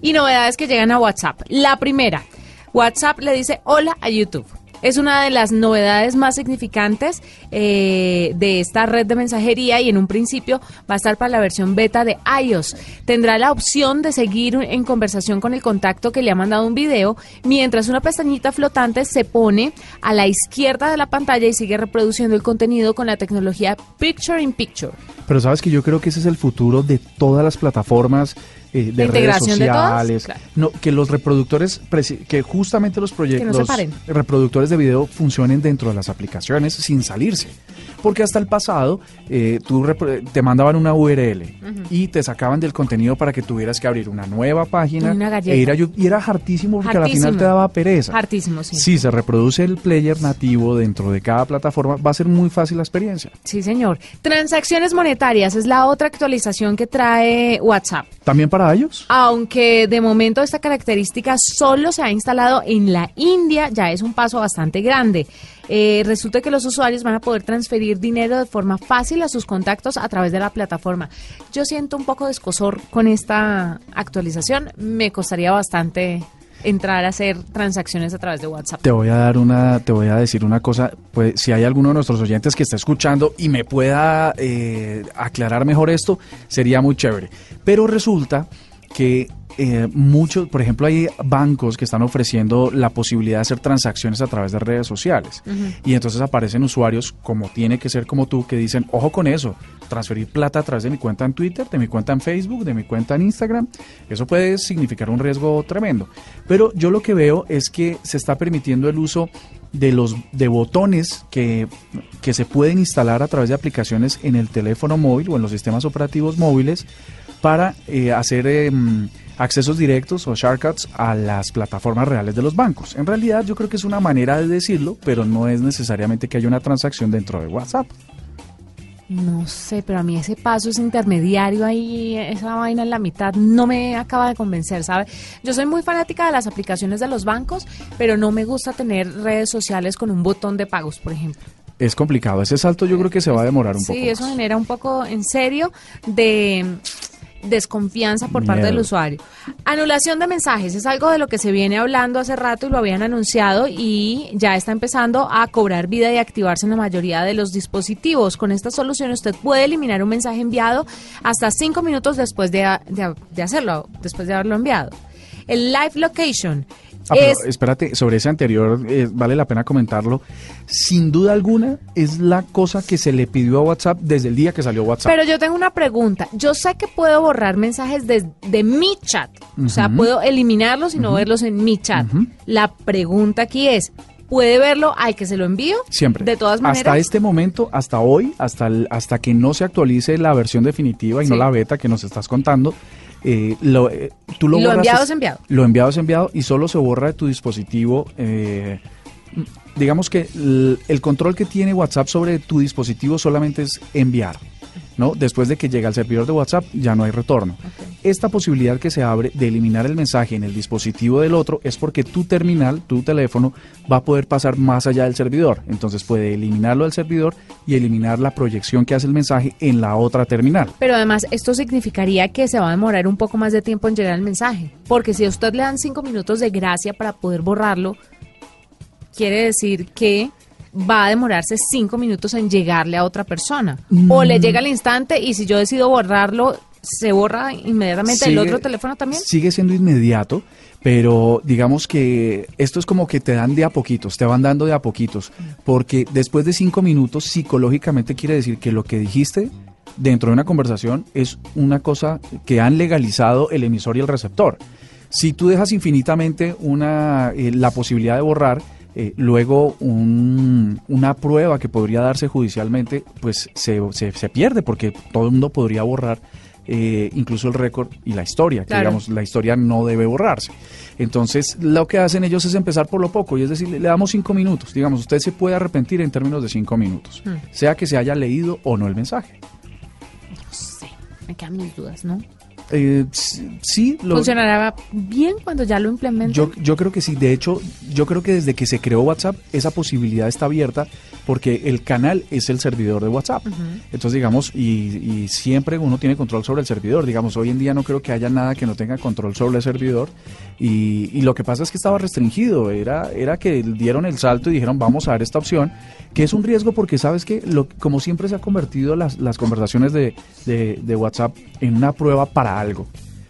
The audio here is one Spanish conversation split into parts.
Y novedades que llegan a WhatsApp. La primera, WhatsApp le dice hola a YouTube. Es una de las novedades más significantes eh, de esta red de mensajería y en un principio va a estar para la versión beta de iOS. Tendrá la opción de seguir en conversación con el contacto que le ha mandado un video, mientras una pestañita flotante se pone a la izquierda de la pantalla y sigue reproduciendo el contenido con la tecnología Picture in Picture. Pero sabes que yo creo que ese es el futuro de todas las plataformas eh, de redes sociales. No, que los reproductores, que justamente los proyectos, reproductores de video funcionen dentro de las aplicaciones sin salirse. Porque hasta el pasado eh, tú te mandaban una URL y te sacaban del contenido para que tuvieras que abrir una nueva página. e ir a, y era hartísimo porque al final te daba pereza. Hartísimo, sí. Si se reproduce el player nativo dentro de cada plataforma, va a ser muy fácil la experiencia. Sí, señor. Transacciones monetarias es la otra actualización que trae WhatsApp. ¿También para ellos? Aunque de momento esta característica solo se ha instalado en la India, ya es un paso bastante grande. Eh, resulta que los usuarios van a poder transferir dinero de forma fácil a sus contactos a través de la plataforma. Yo siento un poco de escosor con esta actualización. Me costaría bastante entrar a hacer transacciones a través de WhatsApp. Te voy a dar una, te voy a decir una cosa, pues si hay alguno de nuestros oyentes que está escuchando y me pueda eh, aclarar mejor esto, sería muy chévere. Pero resulta que eh, muchos, por ejemplo, hay bancos que están ofreciendo la posibilidad de hacer transacciones a través de redes sociales. Y entonces aparecen usuarios, como tiene que ser como tú, que dicen, ojo con eso, transferir plata a través de mi cuenta en Twitter, de mi cuenta en Facebook, de mi cuenta en Instagram. Eso puede significar un riesgo tremendo. Pero yo lo que veo es que se está permitiendo el uso de los de botones que, que se pueden instalar a través de aplicaciones en el teléfono móvil o en los sistemas operativos móviles para eh, hacer em, accesos directos o shortcuts a las plataformas reales de los bancos. En realidad yo creo que es una manera de decirlo, pero no es necesariamente que haya una transacción dentro de WhatsApp. No sé, pero a mí ese paso, ese intermediario ahí, esa vaina en la mitad, no me acaba de convencer, ¿sabe? Yo soy muy fanática de las aplicaciones de los bancos, pero no me gusta tener redes sociales con un botón de pagos, por ejemplo. Es complicado, ese salto yo creo que se va a demorar un poco. Sí, eso genera un poco, en serio, de desconfianza por parte del usuario. Anulación de mensajes es algo de lo que se viene hablando hace rato y lo habían anunciado y ya está empezando a cobrar vida y activarse en la mayoría de los dispositivos. Con esta solución usted puede eliminar un mensaje enviado hasta cinco minutos después de, de hacerlo, después de haberlo enviado. El Live Location Ah, pero espérate, sobre ese anterior eh, vale la pena comentarlo. Sin duda alguna es la cosa que se le pidió a WhatsApp desde el día que salió WhatsApp. Pero yo tengo una pregunta. Yo sé que puedo borrar mensajes desde mi chat. O sea, puedo eliminarlos y no verlos en mi chat. La pregunta aquí es, ¿puede verlo al que se lo envío? Siempre. De todas maneras. Hasta este momento, hasta hoy, hasta, hasta que no se actualice la versión definitiva y no la beta que nos estás contando, eh, lo, eh, tú lo, lo enviado es enviado. Lo enviado es enviado y solo se borra de tu dispositivo. Eh, digamos que el, control que tiene WhatsApp sobre tu dispositivo solamente es enviar. ¿no? Después de que llega al servidor de WhatsApp ya no hay retorno. Esta posibilidad que se abre de eliminar el mensaje en el dispositivo del otro es porque tu terminal, tu teléfono, va a poder pasar más allá del servidor. Entonces puede eliminarlo del servidor y eliminar la proyección que hace el mensaje en la otra terminal. Pero además esto significaría que se va a demorar un poco más de tiempo en llegar el mensaje. Porque si a usted le dan cinco minutos de gracia para poder borrarlo, quiere decir que va a demorarse cinco minutos en llegarle a otra persona. O le mm. llega al instante y si yo decido borrarlo, se borra inmediatamente el otro teléfono también. Sigue siendo inmediato, pero digamos que esto es como que te dan de a poquitos, te van dando de a poquitos, porque después de cinco minutos psicológicamente quiere decir que lo que dijiste dentro de una conversación es una cosa que han legalizado el emisor y el receptor. Si tú dejas infinitamente una, eh, la posibilidad de borrar, eh, luego una prueba que podría darse judicialmente, pues se, se, pierde porque todo el mundo podría borrar eh, incluso el récord y la historia, que digamos, la historia no debe borrarse. Entonces, lo que hacen ellos es empezar por lo poco, y es decir, le damos cinco minutos. Digamos, usted se puede arrepentir en términos de cinco minutos, Hmm. sea que se haya leído o no el mensaje. No sé, me quedan mis dudas, ¿no? Eh, sí, lo, ¿Funcionará bien cuando ya lo implementen? Yo, yo creo que sí, de hecho, yo creo que desde que se creó WhatsApp, esa posibilidad está abierta porque el canal es el servidor de WhatsApp. Entonces, digamos, y, y siempre uno tiene control sobre el servidor. Digamos, hoy en día no creo que haya nada que no tenga control sobre el servidor. Y, y lo que pasa es que estaba restringido, era, era que dieron el salto y dijeron, vamos a ver esta opción, que es un riesgo porque sabes que, lo, como siempre se ha convertido las, las conversaciones de, de, de WhatsApp en una prueba para algo.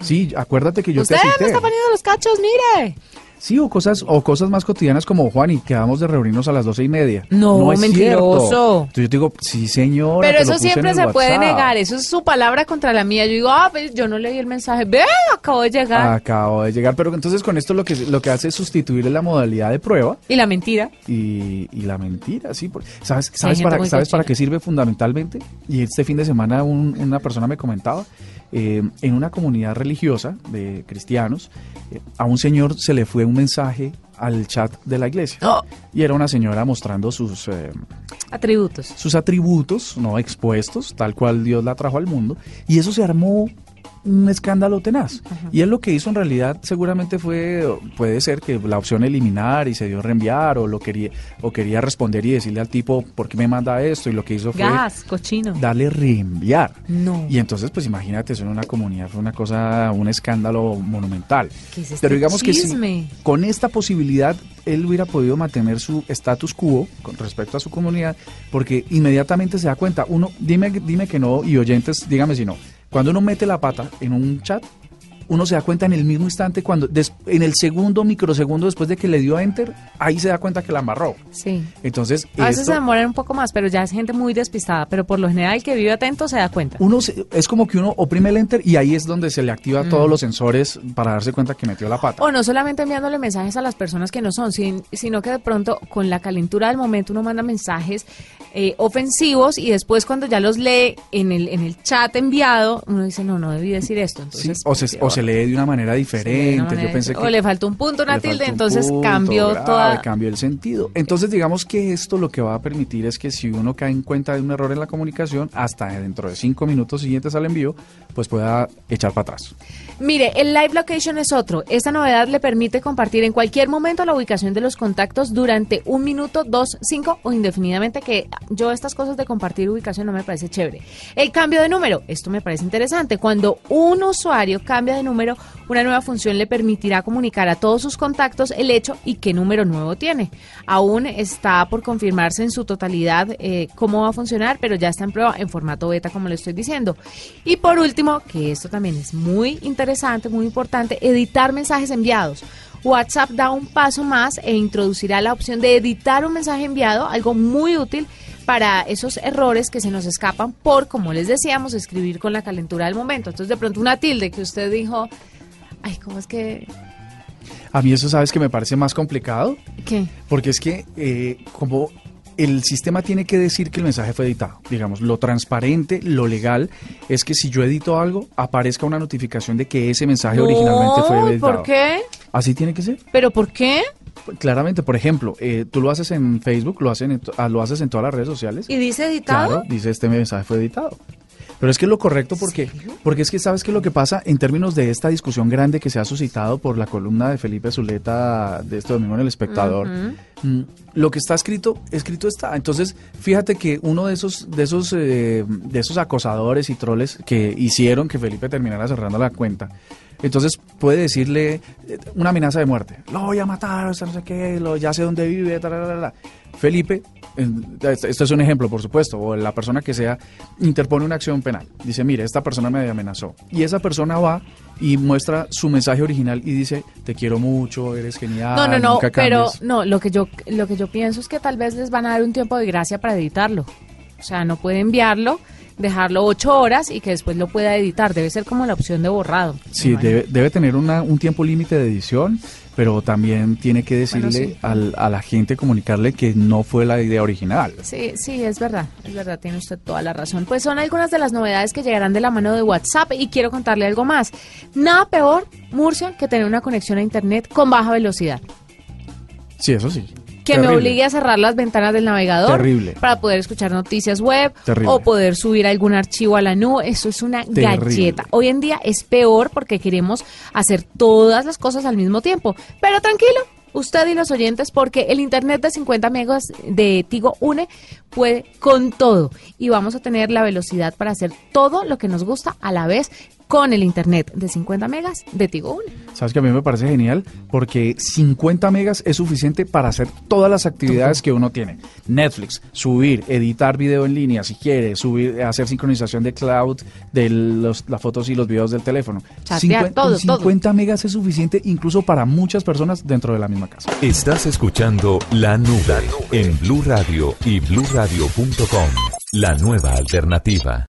Sí, acuérdate que yo Usted te me cité. está poniendo los cachos, mire. Sí, o cosas, o cosas más cotidianas como Juan y quedamos de reunirnos a las doce y media. No, es mentiroso. cierto. Entonces yo te digo, sí señora. Pero eso siempre se puede negar, eso es su palabra contra la mía. Yo digo, ah, pues yo no leí el mensaje. Ve, acabo de llegar. Acabo de llegar, pero entonces con esto lo que lo que hace es sustituir la modalidad de prueba Y la mentira. y, y la mentira, sí. por- ¿Sabes, sabes, para, ¿sabes para qué sirve fundamentalmente? Y este fin de semana un- una persona me comentaba, eh, en una comunidad religiosa de cristianos, eh, a un señor se le fue un mensaje al chat de la iglesia. Oh. Y era una señora mostrando sus... eh, Atributos. sus atributos no expuestos, tal cual Dios la trajo al mundo, y eso se armó un escándalo tenaz. Y él lo que hizo en realidad seguramente fue, puede ser que la opción eliminar y se dio reenviar o lo quería, o quería responder y decirle al tipo, ¿por qué me manda esto? Y lo que hizo fue Gas, cochino. darle reenviar. No. Y entonces, pues imagínate, eso en una comunidad fue una cosa, un escándalo monumental. ¿Qué es este Pero digamos chisme? que sí, con esta posibilidad él hubiera podido mantener su status quo con respecto a su comunidad, porque inmediatamente se da cuenta, uno, dime, dime que no, y oyentes, dígame si no, cuando uno mete la pata en un chat, uno se da cuenta en el mismo instante, cuando des- en el segundo microsegundo después de que le dio a enter, ahí se da cuenta que la amarró. Sí. Entonces, A veces esto- se demoran un poco más, pero ya es gente muy despistada. Pero por lo general, el que vive atento se da cuenta. uno se- es como que uno oprime el enter y ahí es donde se le activa Mm. todos los sensores para darse cuenta que metió la pata. O no solamente enviándole mensajes a las personas que no son, sin- sino que de pronto con la calentura del momento uno manda mensajes eh, ofensivos y después cuando ya los lee en el, en el chat enviado, uno dice, no, no debí decir esto. Sí, Entonces, o, se, o se lee de una manera diferente. una manera Yo pensé diferente. que O le faltó un punto, una tilde, entonces punto cambió grave, toda... cambió el sentido. Entonces, digamos que esto lo que va a permitir es que si uno cae en cuenta de un error en la comunicación, hasta dentro de cinco minutos siguientes al envío, pues pueda echar para atrás. Mire, el Live Location es otro. Esta novedad le permite compartir en cualquier momento la ubicación de los contactos durante un minuto, dos, cinco o indefinidamente, que yo estas cosas de compartir ubicación no me parece chévere. El cambio de número, esto me parece interesante. Cuando un usuario cambia de número, una nueva función le permitirá comunicar a todos sus contactos el hecho y qué número nuevo tiene. Aún está por confirmarse en su totalidad eh, cómo va a funcionar, pero ya está en prueba en formato beta, como le estoy diciendo. Y por último, que esto también es muy interesante, muy importante, editar mensajes enviados. WhatsApp da un paso más e introducirá la opción de editar un mensaje enviado, algo muy útil para esos errores que se nos escapan por, como les decíamos, escribir con la calentura del momento. Entonces, de pronto una tilde que usted dijo, ay, ¿cómo es que...? A mí eso, ¿sabes que me parece más complicado? ¿Qué? Porque es que eh, como el sistema tiene que decir que el mensaje fue editado, digamos, lo transparente, lo legal, es que si yo edito algo, aparezca una notificación de que ese mensaje originalmente fue editado. ¿Por qué? Así tiene que ser. ¿Pero por qué? Claramente, por ejemplo, eh, tú lo haces en Facebook, lo, hacen en ah, lo haces en todas las redes sociales. ¿Y dice editado? Claro, dice este mensaje fue editado. Pero es que es lo correcto porque, porque es que sabes que lo que pasa en términos de esta discusión grande que se ha suscitado por la columna de Felipe Zuleta de este domingo en El Espectador, mm, lo que está escrito, escrito está. Entonces, fíjate que uno de esos, de esos, eh, de esos acosadores y troles que hicieron que Felipe terminara cerrando la cuenta, entonces puede decirle eh, una amenaza de muerte. Lo voy a matar, o sea, no sé qué, lo, ya sé dónde vive, ta, ta, ta, ta. Felipe, este es un ejemplo, por supuesto, o la persona que sea, interpone una acción penal. Dice, mire, esta persona me amenazó. Y esa persona va y muestra su mensaje original y dice, te quiero mucho, eres genial. No, no, no, nunca pero cambies". no, lo que yo lo que yo pienso es que tal vez les van a dar un tiempo de gracia para editarlo. O sea, no puede enviarlo dejarlo ocho horas y que después lo pueda editar. Debe ser como la opción de borrado. Sí, debe, debe tener una, un tiempo límite de edición, pero también tiene que decirle al, a la gente, comunicarle que no fue la idea original. Sí, sí, es verdad, es verdad, tiene usted toda la razón. Pues son algunas de las novedades que llegarán de la mano de WhatsApp y quiero contarle algo más. Nada peor, Murcia, que tener una conexión a Internet con baja velocidad. Sí, eso sí. Que me obligue a cerrar las ventanas del navegador Terrible. para poder escuchar noticias web Terrible. o poder subir algún archivo a la nube. Eso es una galleta. Hoy en día es peor porque queremos hacer todas las cosas al mismo tiempo. Pero tranquilo, usted y los oyentes, porque el internet de 50 megas de Tigo Une puede con todo y vamos a tener la velocidad para hacer todo lo que nos gusta a la vez con el internet de 50 megas de Tigo Une. Sabes que a mí me parece genial porque 50 megas es suficiente para hacer todas las actividades que uno tiene. Netflix, subir, editar video en línea si quiere, subir, hacer sincronización de cloud de los, las fotos y los videos del teléfono. Chatear, todo, con 50 megas es suficiente incluso para muchas personas dentro de la misma casa. Estás escuchando La Nube en Blue Radio y bluradio.com. La nueva alternativa.